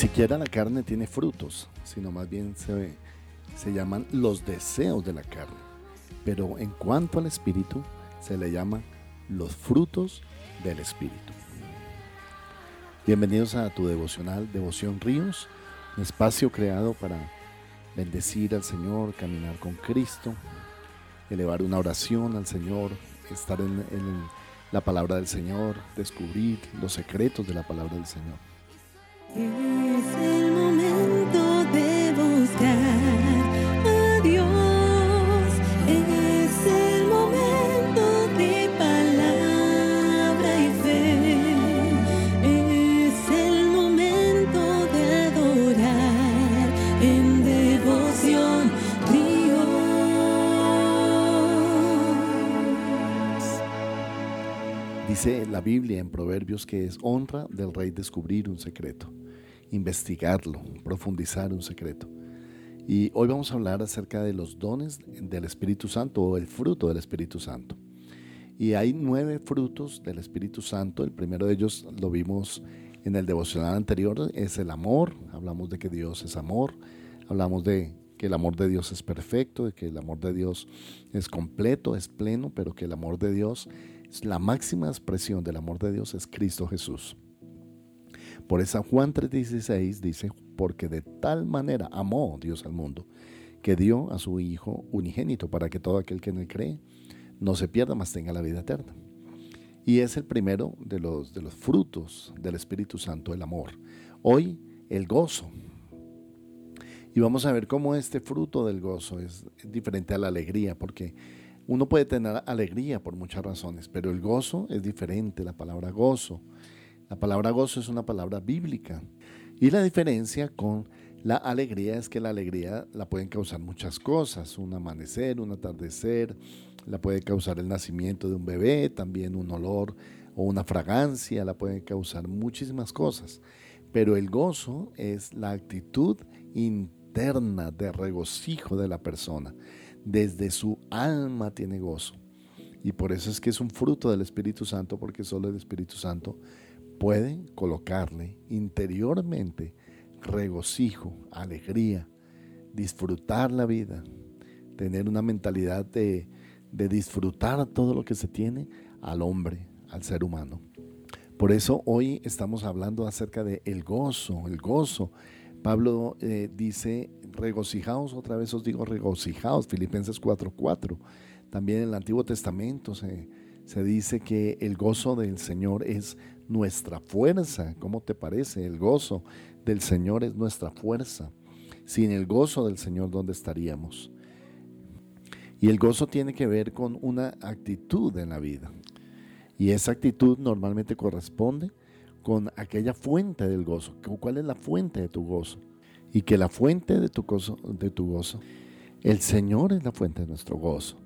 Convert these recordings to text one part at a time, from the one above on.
Siquiera la carne tiene frutos, sino más bien se, se llaman los deseos de la carne. Pero en cuanto al espíritu, se le llama los frutos del espíritu. Bienvenidos a tu devocional Devoción Ríos, un espacio creado para bendecir al Señor, caminar con Cristo, elevar una oración al Señor, estar en, en la palabra del Señor, descubrir los secretos de la palabra del Señor. Es el momento de buscar a Dios. Es el momento de palabra y fe. Es el momento de adorar en devoción. Dios. Dice la Biblia en Proverbios que es honra del rey descubrir un secreto, investigarlo, profundizar un secreto. Y hoy vamos a hablar acerca de los dones del Espíritu Santo o el fruto del Espíritu Santo. Y hay nueve frutos del Espíritu Santo. El primero de ellos lo vimos en el devocional anterior, es el amor. Hablamos de que Dios es amor. Hablamos de que el amor de Dios es perfecto, de que el amor de Dios es completo, es pleno, pero que el amor de Dios, la máxima expresión del amor de Dios es Cristo Jesús. Por eso Juan 3:16 dice, porque de tal manera amó Dios al mundo, que dio a su Hijo unigénito para que todo aquel que en él cree no se pierda, mas tenga la vida eterna. Y es el primero de los, de los frutos del Espíritu Santo, el amor. Hoy, el gozo. Y vamos a ver cómo este fruto del gozo es diferente a la alegría, porque uno puede tener alegría por muchas razones, pero el gozo es diferente, la palabra gozo. La palabra gozo es una palabra bíblica. Y la diferencia con la alegría es que la alegría la pueden causar muchas cosas, un amanecer, un atardecer, la puede causar el nacimiento de un bebé, también un olor o una fragancia, la puede causar muchísimas cosas. Pero el gozo es la actitud interna de regocijo de la persona. Desde su alma tiene gozo. Y por eso es que es un fruto del Espíritu Santo, porque solo el Espíritu Santo puede colocarle interiormente regocijo, alegría, disfrutar la vida, tener una mentalidad de, de disfrutar todo lo que se tiene al hombre, al ser humano. Por eso hoy estamos hablando acerca de el gozo, el gozo. Pablo eh, dice, regocijaos, otra vez os digo regocijaos, Filipenses 4:4. También en el Antiguo Testamento se, se dice que el gozo del Señor es nuestra fuerza. ¿Cómo te parece? El gozo del Señor es nuestra fuerza. Sin el gozo del Señor, ¿dónde estaríamos? Y el gozo tiene que ver con una actitud en la vida. Y esa actitud normalmente corresponde con aquella fuente del gozo. ¿Cuál es la fuente de tu gozo? Y que la fuente de tu gozo, de tu gozo, el Señor es la fuente de nuestro gozo.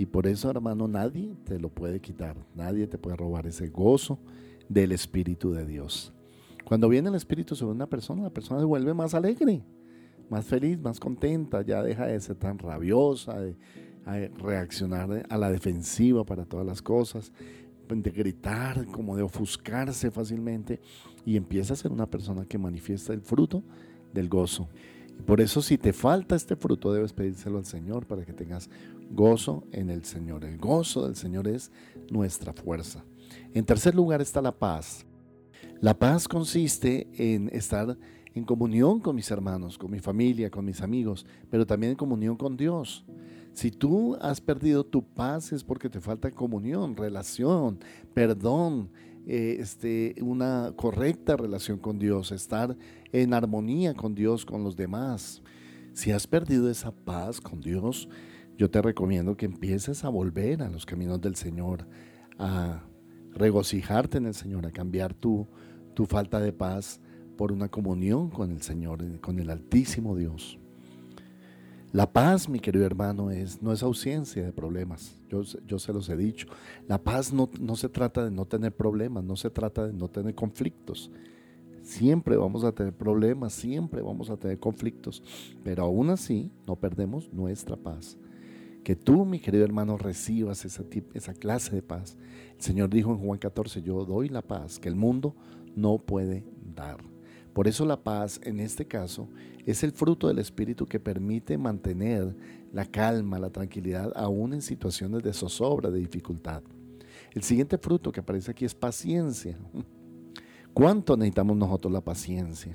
Y por eso, hermano, nadie te lo puede quitar, nadie te puede robar ese gozo del Espíritu de Dios. Cuando viene el Espíritu sobre una persona, la persona se vuelve más alegre, más feliz, más contenta, ya deja de ser tan rabiosa, de, reaccionar a la defensiva para todas las cosas, de gritar, como de ofuscarse fácilmente, y empieza a ser una persona que manifiesta el fruto del gozo. Por eso si te falta este fruto, debes pedírselo al Señor para que tengas gozo en el Señor. El gozo del Señor es nuestra fuerza. En tercer lugar está la paz. La paz consiste en estar en comunión con mis hermanos, con mi familia, con mis amigos, pero también en comunión con Dios. Si tú has perdido tu paz es porque te falta comunión, relación, perdón, eh, este, una correcta relación con Dios, estar en armonía con Dios, con los demás. Si has perdido esa paz con Dios, yo te recomiendo que empieces a volver a los caminos del Señor, a regocijarte en el Señor, a cambiar tu, tu falta de paz por una comunión con el Señor, con el Altísimo Dios. La paz, mi querido hermano, es, no es ausencia de problemas. Yo, yo se los he dicho. La paz no, no se trata de no tener problemas, no se trata de no tener conflictos. Siempre vamos a tener problemas, siempre vamos a tener conflictos, pero aún así no perdemos nuestra paz. Que tú, mi querido hermano, recibas esa, esa clase de paz. El Señor dijo en Juan 14, yo doy la paz que el mundo no puede dar. Por eso la paz, en este caso, es el fruto del Espíritu que permite mantener la calma, la tranquilidad, aún en situaciones de zozobra, de dificultad. El siguiente fruto que aparece aquí es paciencia. ¿Cuánto necesitamos nosotros la paciencia?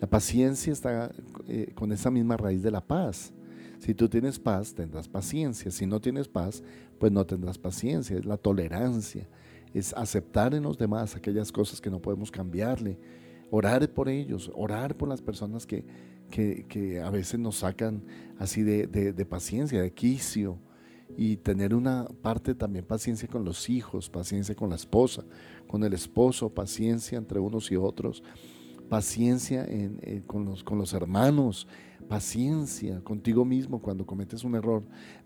La paciencia está eh, con esa misma raíz de la paz. Si tú tienes paz, tendrás paciencia. Si no tienes paz, pues no tendrás paciencia. Es la tolerancia, es aceptar en los demás aquellas cosas que no podemos cambiarle, orar por ellos, orar por las personas que, que, a veces nos sacan así de, de, paciencia, de quicio, y tener una parte también paciencia con los hijos, paciencia con la esposa, con el esposo, paciencia entre unos y otros, paciencia en, con, los, con los hermanos, paciencia contigo mismo cuando cometes un error.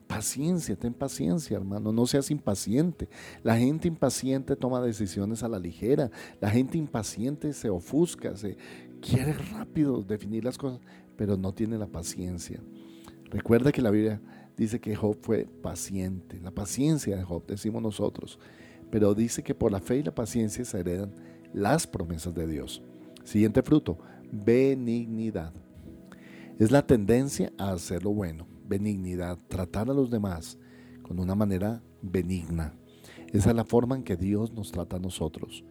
Paciencia, ten paciencia, hermano, no seas impaciente. La gente impaciente toma decisiones a la ligera. La gente impaciente se ofusca, se quiere rápido definir las cosas, pero no tiene la paciencia. Recuerda que la Biblia dice que Job fue paciente. La paciencia de Job, decimos nosotros. Pero dice que por la fe y la paciencia se heredan las promesas de Dios. Siguiente fruto, benignidad. Es la tendencia a hacer lo bueno, benignidad, tratar a los demás con una manera benigna. Esa es la forma en que Dios nos trata a nosotros.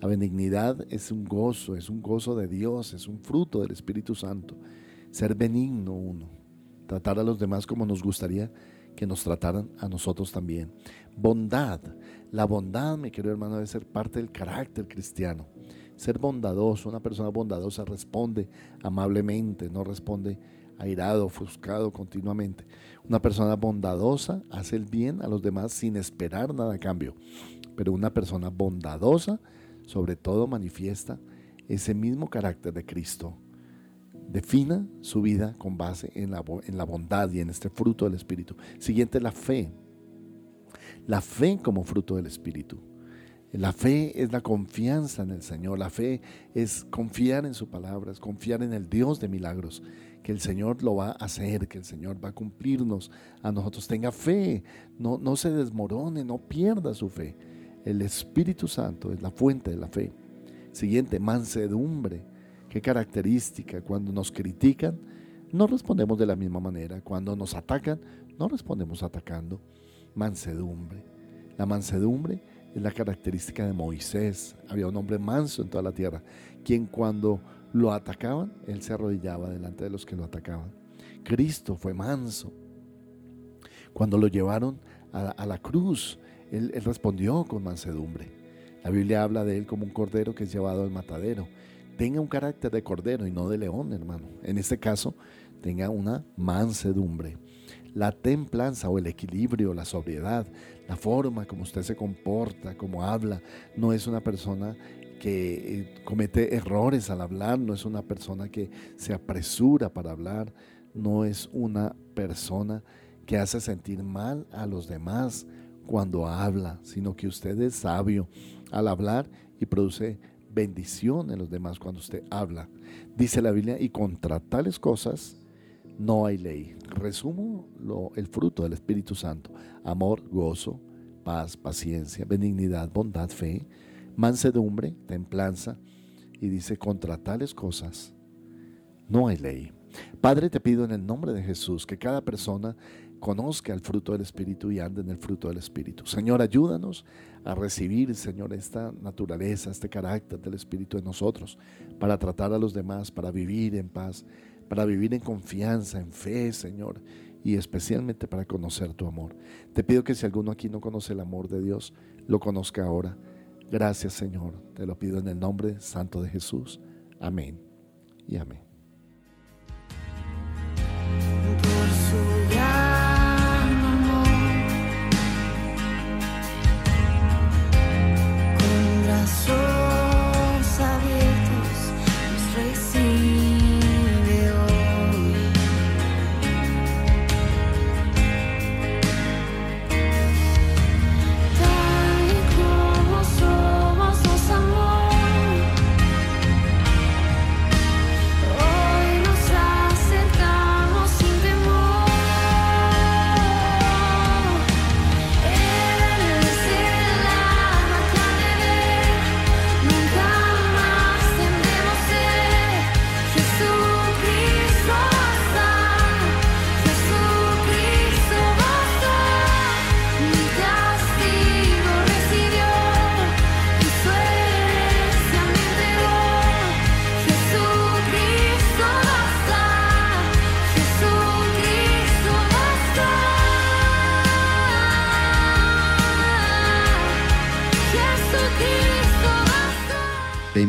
La benignidad es un gozo, es un gozo de Dios, es un fruto del Espíritu Santo. Ser benigno uno, tratar a los demás como nos gustaría que nos trataran a nosotros también. Bondad, la bondad, mi querido hermano, debe ser parte del carácter cristiano ser bondadoso. Una persona bondadosa responde amablemente, no responde airado, ofuscado continuamente. Una persona bondadosa hace el bien a los demás sin esperar nada a cambio. Pero una persona bondadosa sobre todo manifiesta ese mismo carácter de Cristo. Defina su vida con base en la, en la bondad y en este fruto del Espíritu. Siguiente, la fe. La fe como fruto del Espíritu. La fe es la confianza en el Señor. La fe es confiar en su palabra, es confiar en el Dios de milagros, que el Señor lo va a hacer, que el Señor va a cumplirnos a nosotros. Tenga fe, no, no se desmorone, no pierda su fe. El Espíritu Santo es la fuente de la fe. Siguiente, mansedumbre. Qué característica. Cuando nos critican, no respondemos de la misma manera. Cuando nos atacan, no respondemos atacando. Mansedumbre. La mansedumbre es la característica de Moisés. Había un hombre manso en toda la tierra, quien cuando lo atacaban, él se arrodillaba delante de los que lo atacaban. Cristo fue manso. Cuando lo llevaron a, la cruz, él, él respondió con mansedumbre. La Biblia habla de él como un cordero que es llevado al matadero. Tenga un carácter de cordero y no de león, hermano. En este caso, tenga una mansedumbre la templanza o el equilibrio, la sobriedad, la forma como usted se comporta, como habla. No es una persona que eh, comete errores al hablar, no es una persona que se apresura para hablar, no es una persona que hace sentir mal a los demás cuando habla, sino que usted es sabio al hablar y produce bendición en los demás cuando usted habla. Dice la Biblia, y contra tales cosas no hay ley. Resumo lo, el fruto del Espíritu Santo. Amor, gozo, paz, paciencia, benignidad, bondad, fe, mansedumbre, templanza. Y dice, contra tales cosas no hay ley. Padre, te pido en el nombre de Jesús que cada persona conozca el fruto del Espíritu y ande en el fruto del Espíritu. Señor, ayúdanos a recibir, Señor, esta naturaleza, este carácter del Espíritu en nosotros, para tratar a los demás, para vivir en paz, para vivir en confianza, en fe, Señor, y especialmente para conocer tu amor. Te pido que si alguno aquí no conoce el amor de Dios, lo conozca ahora. Gracias, Señor. Te lo pido en el nombre santo de Jesús. Amén y amén.